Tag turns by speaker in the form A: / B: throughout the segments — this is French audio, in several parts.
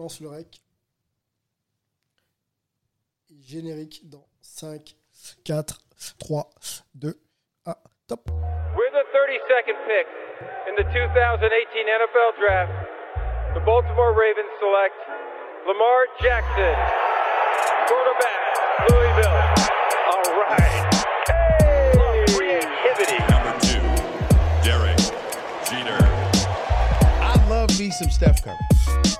A: lance le rec. Générique dans 5, 4, 3, 2, 1, top.
B: With the 32nd pick in the 2018 NFL Draft, the Baltimore Ravens select Lamar Jackson, quarterback, Louisville. All right. Hey! Creativity.
C: Number two, Derek Jeter.
D: I love me some Steph Curry.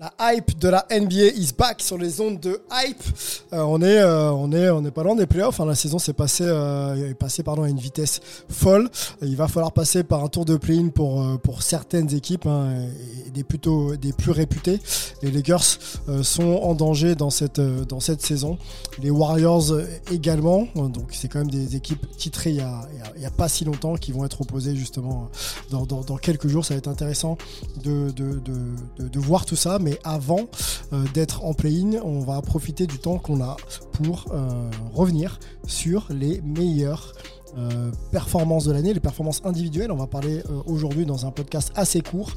A: La hype de la NBA is back sur les ondes de hype. Euh, on est, euh, on est, on est pas loin des playoffs. hein. La saison s'est passée, euh, est passée pardon à une vitesse folle. Il va falloir passer par un tour de play-in pour pour certaines équipes hein, et des plutôt des plus réputées. Les Lakers sont en danger dans cette dans cette saison. Les Warriors également. Donc c'est quand même des équipes titrées il y a, il y a- pas si longtemps qui vont être opposées justement dans, dans, quelques jours. Ça va être intéressant de, de, de, de- voir tout ça. Avant euh, d'être en play-in, on va profiter du temps qu'on a pour euh, revenir sur les meilleures euh, performances de l'année, les performances individuelles. On va parler aujourd'hui dans un podcast assez court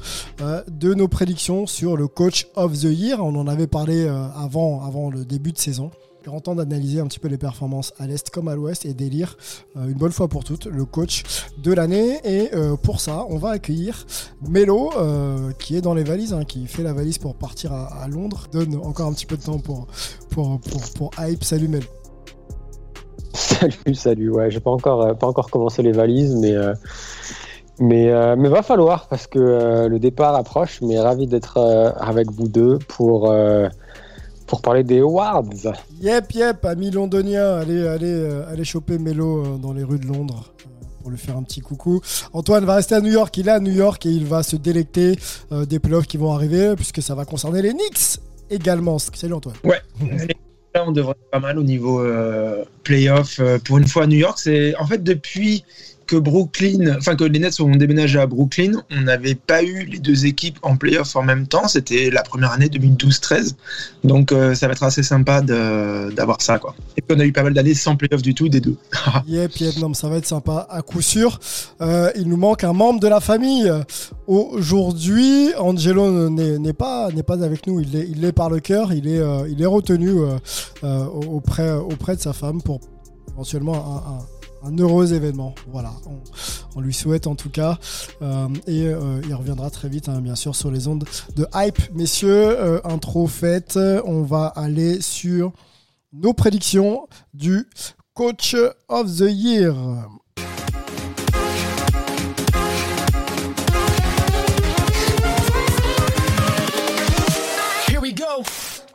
A: de nos prédictions sur le coach of the year. On en avait parlé avant, avant le début de saison. Grand temps d'analyser un petit peu les performances à l'Est comme à l'Ouest et d'élire euh, une bonne fois pour toutes le coach de l'année. Et euh, pour ça, on va accueillir Melo, euh, qui est dans les valises, hein, qui fait la valise pour partir à, Londres. Donne encore un petit peu de temps pour, pour, pour, pour Hype. Salut Melo.
E: Salut, salut. Ouais, j'ai pas encore, pas encore commencé les valises, mais mais mais va falloir parce que le départ approche. Mais ravi d'être avec vous deux pour pour parler des awards.
A: Yep, yep, amis londoniens, allez, allez, euh, allez choper Melo euh, dans les rues de Londres euh, pour lui faire un petit coucou. Antoine va rester à New York, il est à New York et il va se délecter des playoffs qui vont arriver puisque ça va concerner les Knicks également. Salut Antoine.
F: Là, on devrait être pas mal au niveau euh, playoff. Euh, pour une fois à New York, c'est en fait depuis Brooklyn, enfin que les Nets ont déménagé à Brooklyn, on n'avait pas eu les deux équipes en playoff en même temps. C'était la première année 2012-13, donc euh, ça va être assez sympa d'avoir ça quoi. Et puis on a eu pas mal d'années sans playoff du tout des deux.
A: Yep, yep, non, ça va être sympa à coup sûr. Euh, il nous manque un membre de la famille. Aujourd'hui, Angelo n'est pas, pas avec nous. Il est, il est par le cœur. Il est, euh, il est retenu auprès, auprès de sa femme pour éventuellement un- un heureux événement. Voilà, on, lui souhaite en tout cas. Euh, et euh, il reviendra très vite, hein, bien sûr, sur les ondes de hype. Messieurs, euh, intro faite. On va aller sur nos prédictions du Coach of the Year.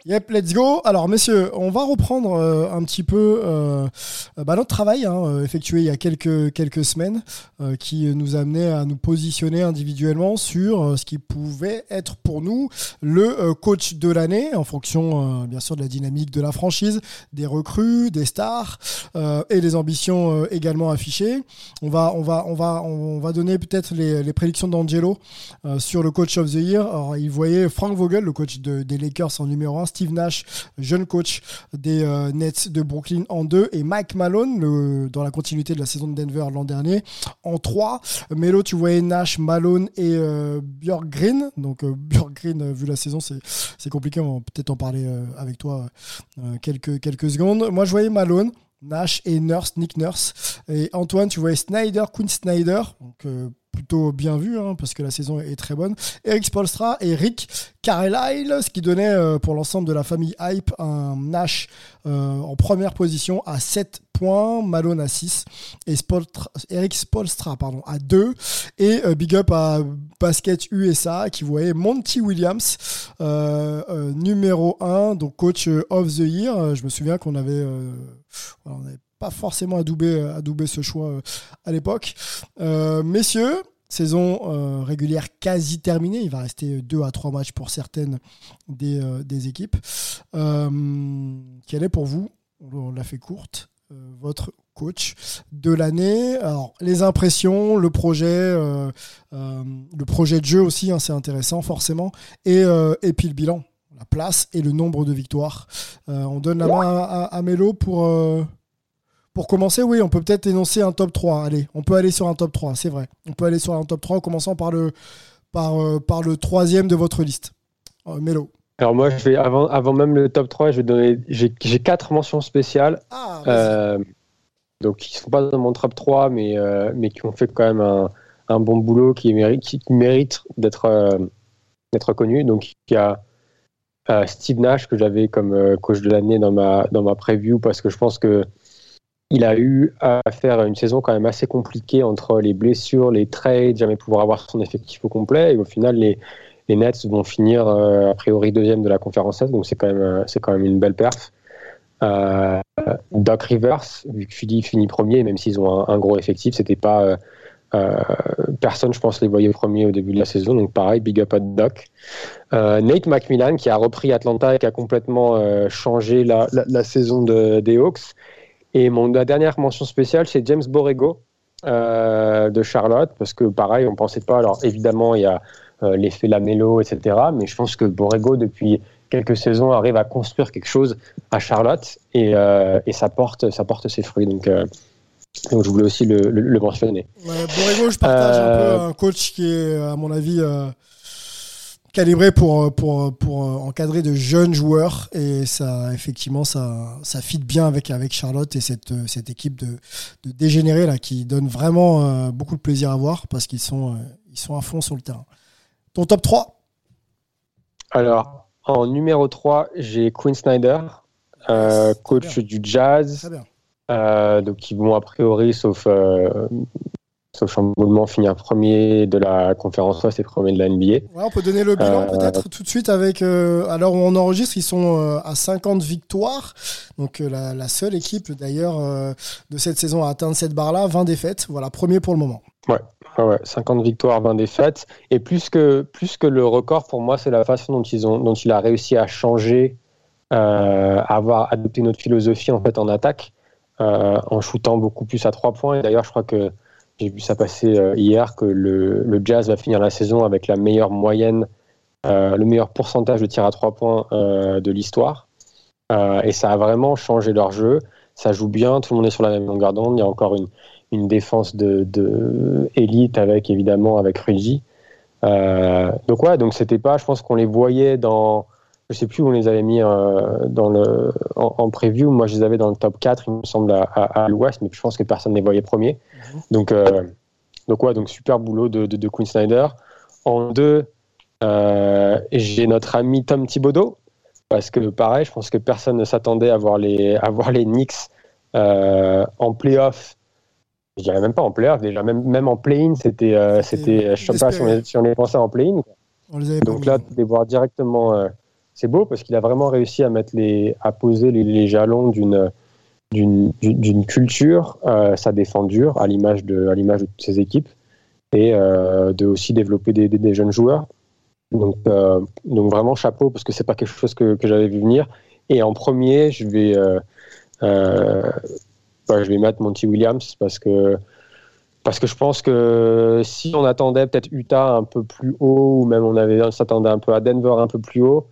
A: Yep, let's go. Alors, messieurs, on va reprendre euh, un petit peu euh, bah, notre travail hein, euh, effectué il y a quelques, quelques semaines qui nous amenait à nous positionner individuellement sur ce qui pouvait être pour nous le coach de l'année en fonction, bien sûr, de la dynamique de la franchise, des recrues, des stars et des ambitions également affichées. On va, on va, on va, on va donner peut-être les, les prédictions d'Angelo sur le coach of the year. Alors, il voyait Frank Vogel, le coach de- des Lakers en numéro 1, Steve Nash, jeune coach des euh, Nets de Brooklyn en 2, et Mike Malone, dans la continuité de la saison de Denver l'an dernier, en 3. Melo, tu voyais Nash, Malone et euh, Björk Green. Donc, euh, Björk Green, euh, vu la saison, c'est compliqué. On va peut-être en parler avec toi quelques, secondes. Moi, je voyais Malone. Nash et Nurse, Nick Nurse. Et Antoine, tu voyais Snyder, Quinn Snyder. Plutôt bien vu, hein, parce que la saison est très bonne. Eric Spolstra et Rick Carlisle, ce qui donnait euh, pour l'ensemble de la famille Hype un Nash euh, en première position à 7 points, Malone à 6 et Eric Spolstra pardon, à 2. Et euh, big up à Basket USA qui voyait Monty Williams numéro 1, donc coach of the year. Je me souviens qu'on avait, on n'avait pas forcément adoubé, adoubé ce choix euh, à l'époque. Euh, messieurs, saison euh, régulière quasi terminée. Il va rester deux à trois matchs pour certaines des, des équipes. Quelle est pour vous, on l'a fait courte, votre coach de l'année? Alors, les impressions, le projet, le projet de jeu aussi, hein, c'est intéressant forcément, et, et puis le bilan, la place et le nombre de victoires. On donne la main à, à, à Melo pour, pour commencer. Oui, on peut peut-être énoncer un top 3. Allez, on peut aller sur un top 3, c'est vrai. On peut aller sur un top 3 en commençant par le, par, euh, par le troisième de votre liste. Euh, Melo.
E: Alors moi, je vais avant, avant même le top 3, je vais donner. J'ai j'ai quatre mentions spéciales.
A: Ah.
E: Euh, donc qui ne sont pas dans mon top 3, mais, euh, mais qui ont fait quand même un, un bon boulot, qui mérite, qui mérite d'être d'être connu. Donc il y a Steve Nash que j'avais comme coach de l'année dans ma, dans ma preview parce que je pense que il a eu à faire une saison quand même assez compliquée entre les blessures, les trades, jamais pouvoir avoir son effectif au complet. Et au final, les, Nets vont finir euh, a priori deuxième de la conférence Est, donc c'est quand même euh, c'est quand même une belle perf. Euh, Doc Rivers, vu que Philly finit premier, même s'ils ont un, gros effectif, c'était pas personne, je pense, les voyait premiers au début de la saison. Donc pareil, big up à Doc. Nate McMillan qui a repris Atlanta et qui a complètement changé la, la, saison de, des Hawks. Et mon la dernière mention spéciale, c'est James Borrego euh, de Charlotte, parce que pareil, on pensait pas. Alors évidemment, il y a euh, l'effet Lamelo, etc. Mais je pense que Borrego, depuis quelques saisons, arrive à construire quelque chose à Charlotte et, euh, et ça, porte, ça porte ses fruits. Donc, donc je voulais aussi le, le, le mentionner.
A: Ouais, Borrego, je partage un peu un coach qui est, à mon avis, calibré pour, pour, pour encadrer de jeunes joueurs. Et ça, effectivement, ça, ça fit bien avec, avec Charlotte et cette, cette équipe de, de dégénérés là, qui donne vraiment euh, beaucoup de plaisir à voir parce qu'ils sont, euh, ils sont à fond sur le terrain. Ton top 3
E: Alors, en numéro 3, j'ai Quinn Snyder, euh,
A: Très
E: coach du Jazz. Euh, donc qui vont a priori, sauf, euh, sauf chamboulement, finir premier de la conférence Ouest et premier de la NBA.
A: Ouais, on peut donner le bilan
E: Euh,
A: peut-être tout de suite avec. Euh, alors on enregistre, ils sont euh, à 50 victoires. Donc euh, la, la seule équipe d'ailleurs de cette saison à atteindre cette barre-là, 20 défaites. Voilà, premier pour le moment.
E: Ouais, ouais, 50 victoires, 20 défaites. Et plus que, plus que le record, pour moi, c'est la façon dont, ils ont, dont il a réussi à changer, à avoir adopté notre philosophie en fait en attaque, en shootant beaucoup plus à trois points. Et d'ailleurs, je crois que j'ai vu ça passer euh, hier que le, le Jazz va finir la saison avec la meilleure moyenne, euh, le meilleur pourcentage de tir à trois points euh, de l'histoire. Et ça a vraiment changé leur jeu. Ça joue bien, tout le monde est sur la même longueur d'onde. Il y a encore une, une défense de, de élite avec évidemment avec Rudy. Donc ouais, donc c'était pas, je pense qu'on les voyait dans, je sais plus où on les avait mis euh, dans le en, en preview. Moi, je les avais dans le top 4, il me semble à, à, à l'Ouest, mais je pense que personne ne les voyait premiers. Donc euh, donc ouais, donc super boulot de, de, de Quinn Snyder. En deux, euh, j'ai notre ami Tom Thibodeau parce que pareil, je pense que personne ne s'attendait à voir les à voir les Knicks en playoff. Je dirais même pas en playoff, déjà même même en play-in, c'était c'était je sais pas si on, les, si on les pensait en play-in.
A: On les avait
E: Donc là, de les voir directement, c'est beau parce qu'il a vraiment réussi à mettre les, à poser les, jalons d'une d'une culture. Euh, ça défend dur à l'image de à l'image de toutes ses équipes et euh, de aussi développer des, des, jeunes joueurs. Donc euh, donc vraiment chapeau parce que c'est pas quelque chose que, que j'avais vu venir. Et en premier, je vais euh, euh, je vais mettre Monty Williams parce que parce que je pense que si on attendait peut-être Utah un peu plus haut, ou même on avait s'attendait un peu à Denver un peu plus haut,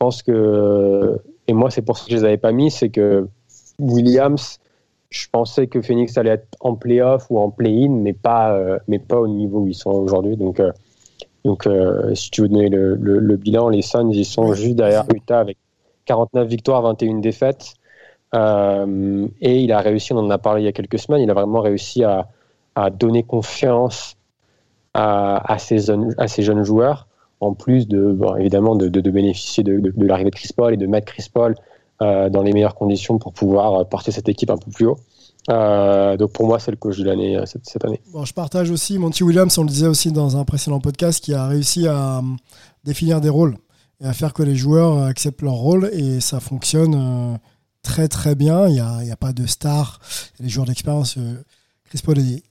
E: pense que et moi c'est pour ça que je les avais pas mis, c'est que Williams, je pensais que Phoenix allait être en playoff ou en play-in, mais pas euh, mais pas au niveau où ils sont aujourd'hui. Donc euh, donc euh, si tu veux donner le, le, bilan, les Suns ils sont juste derrière Utah avec 49 victoires, 21 défaites. Et il a réussi, on en a parlé il y a quelques semaines, il a vraiment réussi à, à donner confiance à, à, à ces jeunes joueurs, en plus de, bon, évidemment, de, bénéficier de, l'arrivée de Chris Paul et de mettre Chris Paul euh, dans les meilleures conditions pour pouvoir porter cette équipe un peu plus haut. Euh, donc pour moi, c'est le coach de l'année euh, cette, année.
A: Bon, je partage aussi Monty Williams, on le disait aussi dans un précédent podcast, qui a réussi à euh, définir des rôles et à faire que les joueurs acceptent leur rôle et ça fonctionne euh, très très bien. Il n'y a, a pas de star, des joueurs d'expérience. Euh, Chris Paul est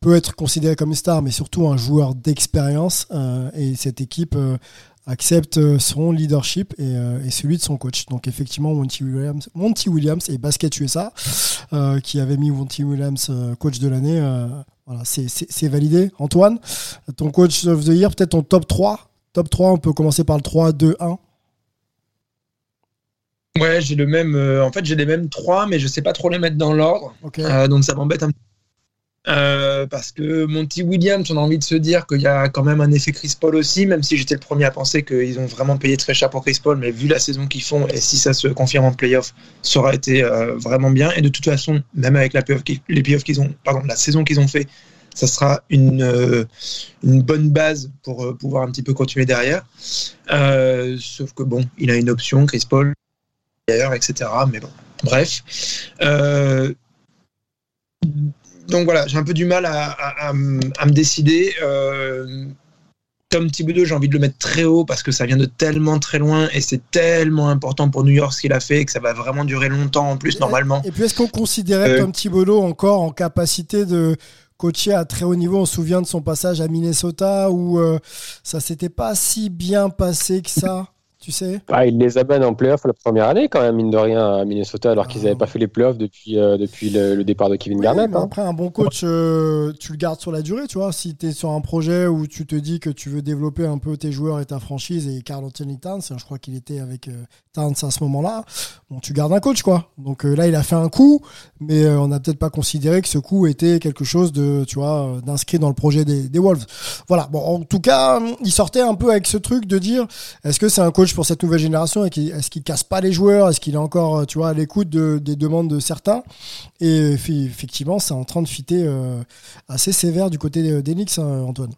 A: peut être considéré comme une star, mais surtout un joueur d'expérience. et cette équipe accepte son leadership et, et, celui de son coach. Donc effectivement, Monty Williams, Monty Williams et Basket USA, qui avait mis Monty Williams coach de l'année, voilà, c'est validé. Antoine, ton coach of the year, peut-être ton top 3 Top 3, on peut commencer par le 3, 2, 1.
F: Ouais, j'ai le même. Euh, en fait, j'ai les mêmes 3, mais je sais pas trop les mettre dans l'ordre. Euh, donc ça m'embête un peu. Euh, parce que Monty Williams, on a envie de se dire qu'il y a quand même un effet Chris Paul aussi, même si j'étais le premier à penser qu'ils ont vraiment payé très cher pour Chris Paul, mais vu la saison qu'ils font, et si ça se confirme en playoff, ça aurait été vraiment bien. Et de toute façon, même avec la les playoffs qu'ils ont, pardon, la saison qu'ils ont fait, ça sera une, euh, une bonne base pour euh, pouvoir un petit peu continuer derrière. Euh, sauf que bon, il a une option, Chris Paul, d'ailleurs, etc. Mais bon, bref. Donc voilà, j'ai un peu du mal à, à, me décider. Tom Thibodeau, j'ai envie de le mettre très haut parce que ça vient de tellement très loin et c'est tellement important pour New York ce qu'il a fait et que ça va vraiment durer longtemps en plus, normalement.
A: Et puis, est-ce qu'on considérait Tom Thibodeau encore en capacité de coaché à très haut niveau? On se souvient de son passage à Minnesota où euh, ça s'était pas si bien passé que ça tu sais
E: ah, Il les amène en playoff la première année, quand même, mine de rien, à Minnesota, alors qu'ils n'avaient ah. pas fait les playoffs depuis, euh, depuis le, départ de Kevin Garnett. Hein.
A: Après, un bon coach, euh, tu le gardes sur la durée, tu vois. Si tu es sur un projet où tu te dis que tu veux développer un peu tes joueurs et ta franchise, et Carl Anthony Towns, hein, je crois qu'il était avec euh, Towns à ce moment-là, bon, tu gardes un coach, quoi. Donc là, il a fait un coup, mais on n'a peut-être pas considéré que ce coup était quelque chose de, tu vois, d'inscrit dans le projet des, des Wolves. Voilà. Bon, en tout cas, il sortait un peu avec ce truc de dire, est-ce que c'est un coach pour cette nouvelle génération Est-ce qu'il casse pas les joueurs? Est-ce qu'il est encore, tu vois, à l'écoute des demandes de certains? Et effectivement, c'est en train de fitter euh, assez sévère du côté d'Enix, hein, Antoine.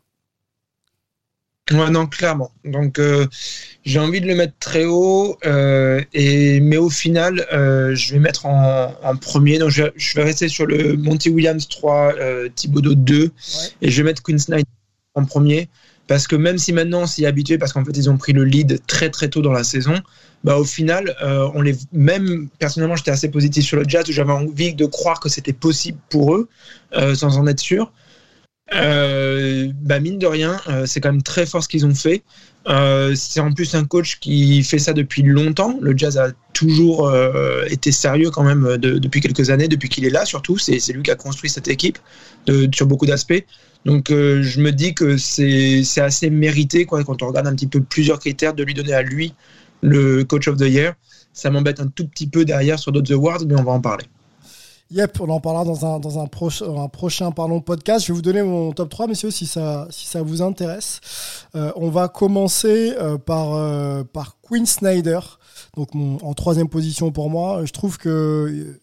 F: Ouais, non, clairement. Donc, euh, j'ai envie de le mettre très haut, euh, et, mais au final, je vais mettre en, premier. Donc, je, vais rester sur le Monty Williams 3, Thibodeau 2, et je vais mettre Queen Snyder en premier parce que même si maintenant on s'y habitué, parce qu'en fait ils ont pris le lead très très tôt dans la saison, bah au final, euh, on les, même personnellement j'étais assez positif sur le Jazz, j'avais envie de croire que c'était possible pour eux, euh, sans en être sûr. Euh, bah mine de rien, c'est quand même très fort ce qu'ils ont fait. c'est en plus un coach qui fait ça depuis longtemps. Le Jazz a toujours été sérieux quand même depuis quelques années, depuis qu'il est là surtout. C'est lui qui a construit cette équipe de, sur beaucoup d'aspects. Donc euh, je me dis que c'est assez mérité quoi, quand on regarde un petit peu plusieurs critères de lui donner à lui le coach of the year. Ça m'embête un tout petit peu derrière sur d'autres awards, mais on va en parler.
A: Yep, on en parlera dans un, dans un, un prochain parlons, podcast. Je vais vous donner mon top 3, messieurs, si ça, si ça vous intéresse. Euh, on va commencer euh, par, par Quinn Snyder, donc en troisième position pour moi. Je trouve que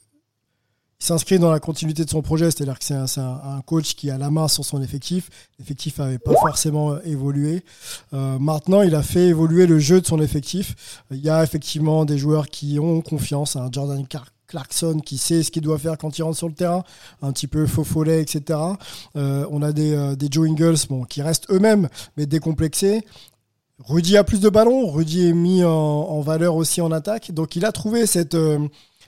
A: il s'inscrit dans la continuité de son projet, c'est-à-dire que c'est un, coach qui a la main sur son effectif. L'effectif n'avait pas forcément euh, évolué. Euh, maintenant, il a fait évoluer le jeu de son effectif. Il y a effectivement des joueurs qui ont confiance. Un Jordan Clarkson qui sait ce qu'il doit faire quand il rentre sur le terrain, un petit peu faux follet, etc. Euh, on a des, des Joe Ingles qui restent eux-mêmes, mais décomplexés. Rudy a plus de ballons, Rudy est mis en, valeur aussi en attaque. Donc il a trouvé cette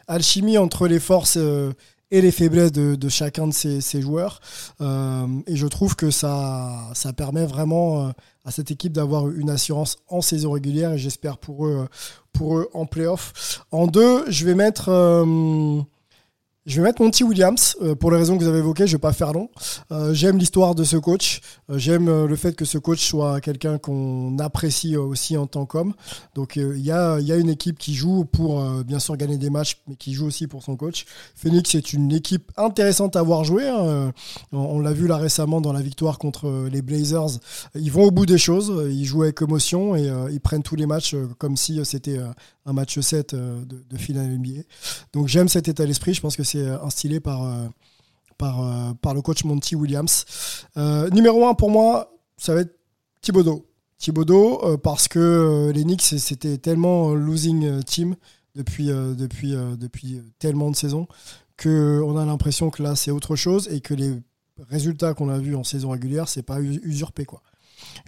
A: alchimie entre les forces euh, et les faiblesses de, chacun de ces, joueurs. Euh, et je trouve que ça, permet vraiment euh, à cette équipe d'avoir une assurance en saison régulière et j'espère pour eux, pour eux en playoff. En deux, je vais mettre je vais mettre Monty Williams euh, pour les raisons que vous avez évoquées. Je vais pas faire long. Euh, j'aime l'histoire de ce coach. Euh, j'aime le fait que ce coach soit quelqu'un qu'on apprécie aussi en tant qu'homme. Donc il y a, y a une équipe qui joue pour bien sûr gagner des matchs, mais qui joue aussi pour son coach. Phoenix est une équipe intéressante à voir jouer. Hein. On, l'a vu là récemment dans la victoire contre les Blazers. Ils vont au bout des choses. Ils jouent avec émotion et ils prennent tous les matchs comme si c'était un match 7 de, de finale NBA. Donc j'aime cet état d'esprit. Je pense que c'est euh, instillé par, euh, par, euh, par le coach Monty Williams. numéro 1 pour moi, ça va être Thibodeau. Thibodeau, parce que les Knicks, c'était tellement losing team depuis, depuis, depuis tellement de saisons qu'on a l'impression que là, c'est autre chose et que les résultats qu'on a vus en saison régulière, c'est pas usurpé. Quoi.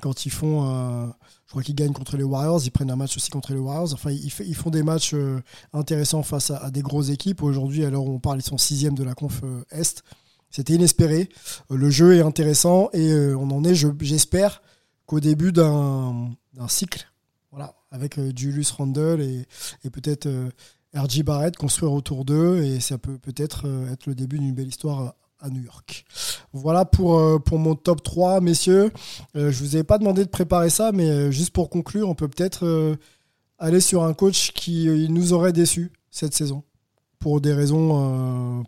A: Quand ils font je crois qu'ils gagnent contre les Warriors, ils prennent un match aussi contre les Warriors. Enfin, ils, font des matchs euh, intéressants face à, des grosses équipes. Aujourd'hui, alors on parle, ils sont sixième de la conf euh, Est. c'était inespéré. Euh, le jeu est intéressant et on en est, je- j'espère, qu'au début d'un cycle, voilà, avec Julius Randle et, et peut-être RJ Barrett construire autour d'eux et ça peut peut-être être le début d'une belle histoire à New York. Voilà pour, euh, mon top 3, messieurs. Euh, je vous ai pas demandé de préparer ça, mais euh, juste pour conclure, on peut peut-être aller sur un coach qui nous aurait déçus cette saison pour des raisons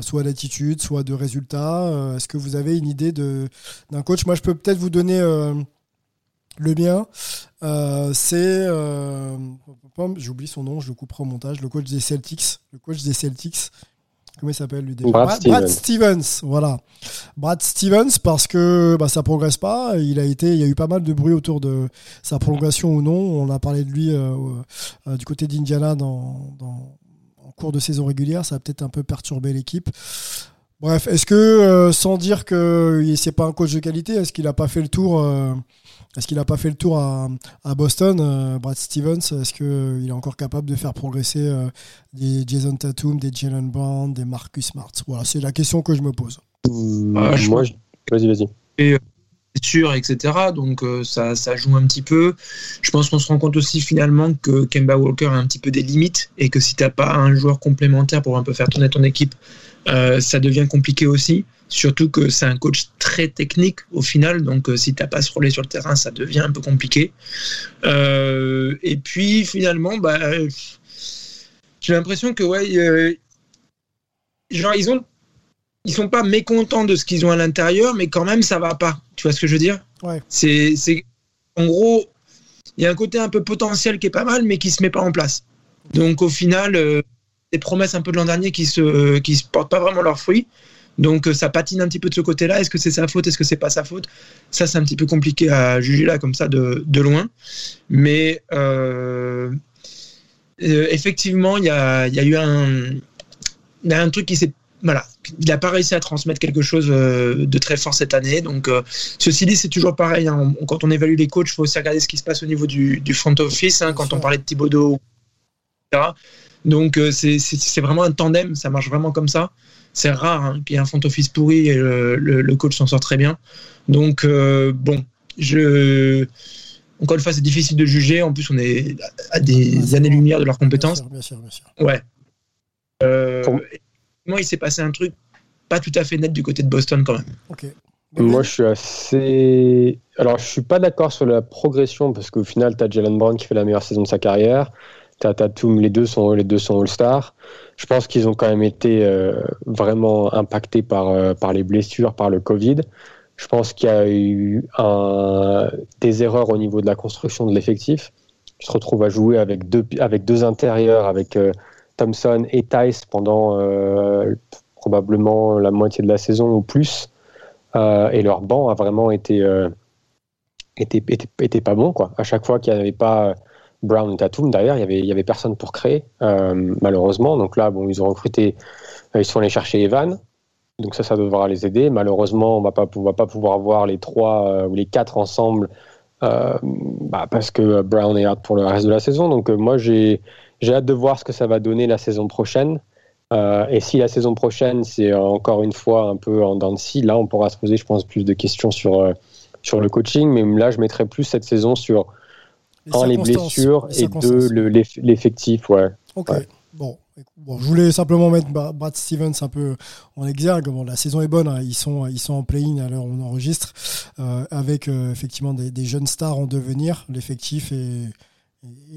A: soit d'attitude, soit de résultats. Est-ce que vous avez une idée d'un coach? Moi, je peux peut-être vous donner le mien. C'est j'oublie son nom, je le couperai au montage. Le coach des Celtics, le coach des Celtics. Comment il s'appelle lui déjà
E: Brad
A: Brad
E: Stevens.
A: Stevens, voilà. Brad Stevens parce que bah, ça progresse pas. Il a été, il y a eu pas mal de bruit autour de sa prolongation ou non. On a parlé de lui euh, euh, du côté d'Indiana dans, dans- en cours de saison régulière. Ça a peut-être un peu perturbé l'équipe. Bref, est-ce que euh, sans dire que c'est pas un coach de qualité, est-ce qu'il a pas fait le tour euh, Est-ce qu'il a pas fait le tour à, à Boston, euh, Brad Stevens? Est-ce qu'il est encore capable de faire progresser euh, des Jason Tatum, des Jalen Brown, des Marcus Smart? Voilà, c'est la question que je me pose.
F: Je
E: Moi, je- vas-y, vas-y.
F: Sûr, etc. Donc euh, ça, ça joue un petit peu. Je pense qu'on se rend compte aussi finalement que Kemba Walker a un petit peu des limites et que si t'as pas un joueur complémentaire pour un peu faire tourner ton équipe, euh, ça devient compliqué aussi. Surtout que c'est un coach très technique au final, donc euh, si t'as pas ce relais sur le terrain, ça devient un peu compliqué. Euh, et puis finalement, bah, j'ai l'impression que ouais, genre ils ont ils sont pas mécontents de ce qu'ils ont à l'intérieur, mais quand même ça va pas. Tu vois ce que je veux dire
A: Ouais.
F: C'est, c'est, en gros, il y a un côté un peu potentiel qui est pas mal, mais qui se met pas en place. Donc au final, euh, des promesses un peu de l'an dernier qui se, qui se portent pas vraiment leurs fruits. Donc euh, ça patine un petit peu de ce côté-là. Est-ce que c'est sa faute? Est-ce que c'est pas sa faute? Ça, c'est un petit peu compliqué à juger là comme ça de, de loin. Mais euh, euh, effectivement, il y a, il y a eu un, y a un truc qui s'est voilà, il n'a pas réussi à transmettre quelque chose euh, de très fort cette année. Donc, euh, ceci dit, c'est toujours pareil. hein. Quand on évalue les coachs, il faut aussi regarder ce qui se passe au niveau du, du front office. hein, quand on parlait de Thibodeau, etc. Donc, euh, c'est- vraiment un tandem. Ça marche vraiment comme ça. C'est rare hein, qu'il y ait un front office pourri et le, le- le coach s'en sort très bien. Donc, euh, bon, je. Encore une fois, c'est difficile de juger. En plus, on est à des
A: c'est
F: années-lumière de leurs
A: Bien
F: compétences.
A: sûr, bien sûr, bien sûr.
F: Ouais. Euh,
E: Pour-
F: il s'est passé un truc pas tout à fait net du côté de Boston quand même.
E: Moi, je suis assez. Alors, je suis pas d'accord sur la progression parce qu'au final, tu as Jalen Brown qui fait la meilleure saison de sa carrière. Tu as Tatum, les deux sont, les deux sont All-Stars. Je pense qu'ils ont quand même été euh, vraiment impactés par, euh, par les blessures, par le Covid. Je pense qu'il y a eu un- des erreurs au niveau de la construction de l'effectif. Tu te retrouves à jouer avec deux, avec deux intérieurs, avec euh, Thompson et Tice pendant euh, probablement la moitié de la saison ou plus. Euh, et leur banc a vraiment été, euh, était, était, pas bon. Quoi. À chaque fois qu'il n'y avait pas Brown et Tatum, d'ailleurs, il n'y avait, y avait personne pour créer, malheureusement. Donc là, bon, ils ont recruté, ils sont allés chercher Evan. Donc ça, ça devra les aider. Malheureusement, on ne va pas, pouvoir voir les trois ou les quatre ensemble bah, parce que Brown est out pour le reste de la saison. Donc moi, j'ai j'ai hâte de voir ce que ça va donner la saison prochaine. Euh, et si la saison prochaine, c'est euh, encore une fois un peu en dents de scie, là, on pourra se poser, je pense, plus de questions sur, euh, sur le coaching. Mais là, je mettrais plus cette saison sur, un, les blessures
A: les
E: et deux, le- l'eff- l'effectif. Ouais.
A: Ok.
E: Ouais.
A: Bon. je voulais simplement mettre Brad Stevens un peu en exergue. Bon, la saison est bonne. hein. Ils sont, ils sont en play-in à l'heure où on enregistre, euh, avec euh, effectivement des, des jeunes stars en devenir. L'effectif est,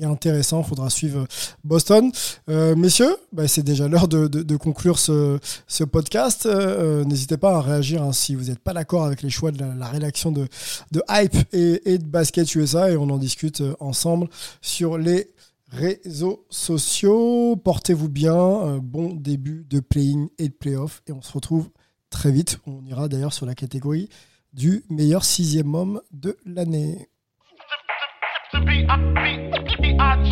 A: intéressant. Faudra suivre Boston. Euh, messieurs, bah, c'est déjà l'heure de, conclure ce, podcast. Euh, euh, N'hésitez pas à réagir hein, si vous n'êtes pas d'accord avec les choix de la, rédaction de, Hype et, et de Basket USA et on en discute ensemble sur les réseaux sociaux. Portez-vous bien. bon début de play-in et de play-off. Et on se retrouve très vite. On ira d'ailleurs sur la catégorie du meilleur sixième homme de l'année.
G: To be I be B I G.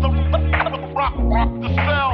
G: The rock, rock the cell